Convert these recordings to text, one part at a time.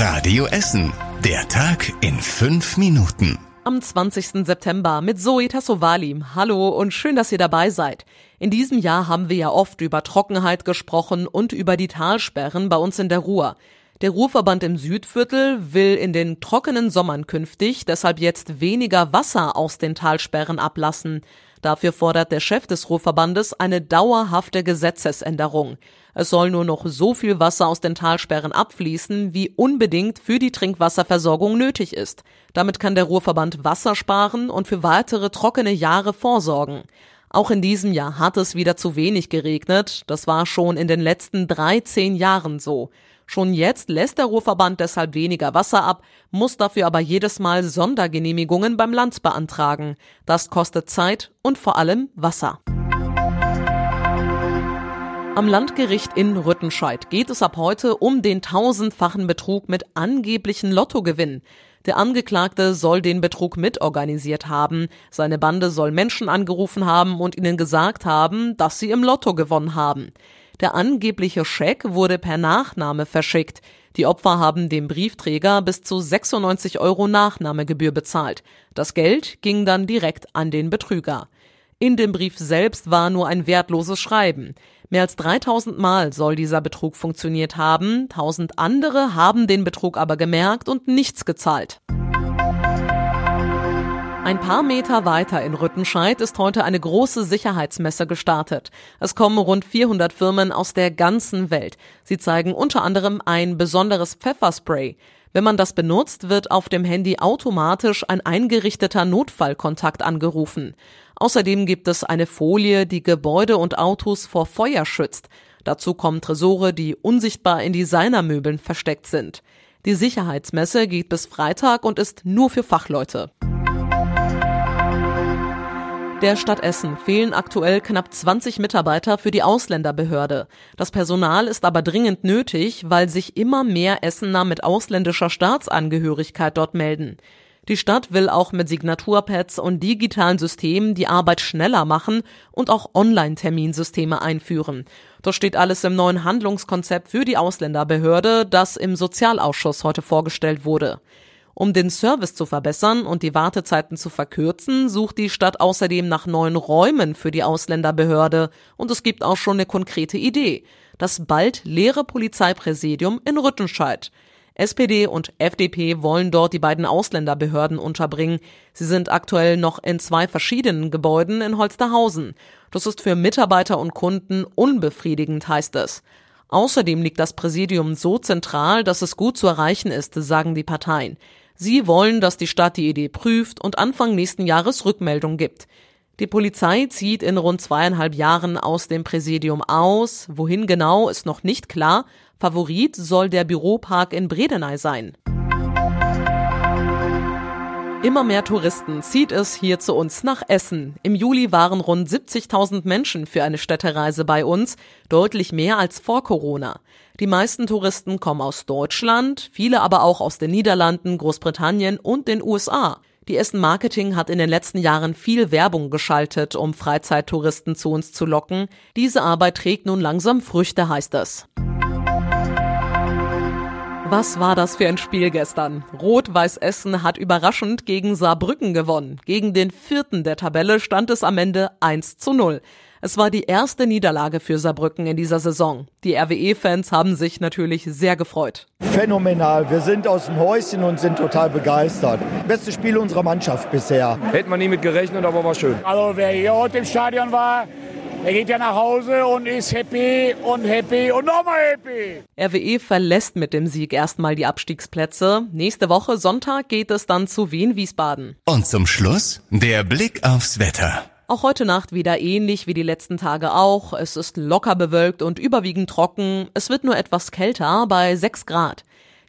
Radio Essen. Der Tag in fünf Minuten. Am 20. September mit Zoe Tassovali. Hallo und schön, dass ihr dabei seid. In diesem Jahr haben wir ja oft über Trockenheit gesprochen und über die Talsperren bei uns in der Ruhr. Der Ruhrverband im Südviertel will in den trockenen Sommern künftig deshalb jetzt weniger Wasser aus den Talsperren ablassen. Dafür fordert der Chef des Ruhrverbandes eine dauerhafte Gesetzesänderung. Es soll nur noch so viel Wasser aus den Talsperren abfließen, wie unbedingt für die Trinkwasserversorgung nötig ist. Damit kann der Ruhrverband Wasser sparen und für weitere trockene Jahre vorsorgen. Auch in diesem Jahr hat es wieder zu wenig geregnet. Das war schon in den letzten 13 Jahren so. Schon jetzt lässt der Ruhrverband deshalb weniger Wasser ab, muss dafür aber jedes Mal Sondergenehmigungen beim Land beantragen. Das kostet Zeit und vor allem Wasser. Am Landgericht in Rüttenscheid geht es ab heute um den tausendfachen Betrug mit angeblichen Lottogewinnen. Der Angeklagte soll den Betrug mitorganisiert haben. Seine Bande soll Menschen angerufen haben und ihnen gesagt haben, dass sie im Lotto gewonnen haben. Der angebliche Scheck wurde per Nachname verschickt. Die Opfer haben dem Briefträger bis zu 96 Euro Nachnahmegebühr bezahlt. Das Geld ging dann direkt an den Betrüger. In dem Brief selbst war nur ein wertloses Schreiben. Mehr als 3000 Mal soll dieser Betrug funktioniert haben. Tausend andere haben den Betrug aber gemerkt und nichts gezahlt. Ein paar Meter weiter in Rüttenscheid ist heute eine große Sicherheitsmesse gestartet. Es kommen rund 400 Firmen aus der ganzen Welt. Sie zeigen unter anderem ein besonderes Pfefferspray. Wenn man das benutzt, wird auf dem Handy automatisch ein eingerichteter Notfallkontakt angerufen. Außerdem gibt es eine Folie, die Gebäude und Autos vor Feuer schützt. Dazu kommen Tresore, die unsichtbar in Designermöbeln versteckt sind. Die Sicherheitsmesse geht bis Freitag und ist nur für Fachleute. Der Stadt Essen fehlen aktuell knapp 20 Mitarbeiter für die Ausländerbehörde. Das Personal ist aber dringend nötig, weil sich immer mehr Essener mit ausländischer Staatsangehörigkeit dort melden. Die Stadt will auch mit Signaturpads und digitalen Systemen die Arbeit schneller machen und auch Online-Terminsysteme einführen. Das steht alles im neuen Handlungskonzept für die Ausländerbehörde, das im Sozialausschuss heute vorgestellt wurde. Um den Service zu verbessern und die Wartezeiten zu verkürzen, sucht die Stadt außerdem nach neuen Räumen für die Ausländerbehörde und es gibt auch schon eine konkrete Idee. Das bald leere Polizeipräsidium in Rüttenscheid. SPD und FDP wollen dort die beiden Ausländerbehörden unterbringen. Sie sind aktuell noch in zwei verschiedenen Gebäuden in Holsterhausen. Das ist für Mitarbeiter und Kunden unbefriedigend, heißt es. Außerdem liegt das Präsidium so zentral, dass es gut zu erreichen ist, sagen die Parteien. Sie wollen, dass die Stadt die Idee prüft und Anfang nächsten Jahres Rückmeldung gibt. Die Polizei zieht in rund zweieinhalb Jahren aus dem Präsidium aus. Wohin genau ist noch nicht klar. Favorit soll der Büropark in Bredeney sein. Immer mehr Touristen zieht es hier zu uns nach Essen. Im Juli waren rund 70.000 Menschen für eine Städtereise bei uns, deutlich mehr als vor Corona. Die meisten Touristen kommen aus Deutschland, viele aber auch aus den Niederlanden, Großbritannien und den USA. Die Essen Marketing hat in den letzten Jahren viel Werbung geschaltet, um Freizeittouristen zu uns zu locken. Diese Arbeit trägt nun langsam Früchte, heißt es. Was war das für ein Spiel gestern? Rot-Weiß Essen hat überraschend gegen Saarbrücken gewonnen. Gegen den vierten der Tabelle stand es am Ende 1 zu 0. Es war die erste Niederlage für Saarbrücken in dieser Saison. Die RWE-Fans haben sich natürlich sehr gefreut. Phänomenal. Wir sind aus dem Häuschen und sind total begeistert. Beste Spiel unserer Mannschaft bisher. Hätte man nie mit gerechnet, aber war schön. Also wer hier heute im Stadion war, er geht ja nach Hause und ist happy und happy und nochmal happy. RWE verlässt mit dem Sieg erstmal die Abstiegsplätze. Nächste Woche Sonntag geht es dann zu Wien Wiesbaden. Und zum Schluss der Blick aufs Wetter. Auch heute Nacht wieder ähnlich wie die letzten Tage auch. Es ist locker bewölkt und überwiegend trocken. Es wird nur etwas kälter bei 6 Grad.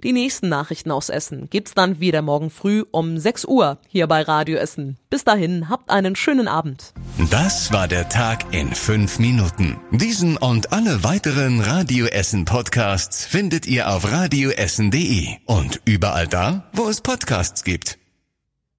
Die nächsten Nachrichten aus Essen gibt's dann wieder morgen früh um 6 Uhr hier bei Radio Essen. Bis dahin, habt einen schönen Abend. Das war der Tag in fünf Minuten. Diesen und alle weiteren Radio Essen Podcasts findet ihr auf radioessen.de und überall da, wo es Podcasts gibt.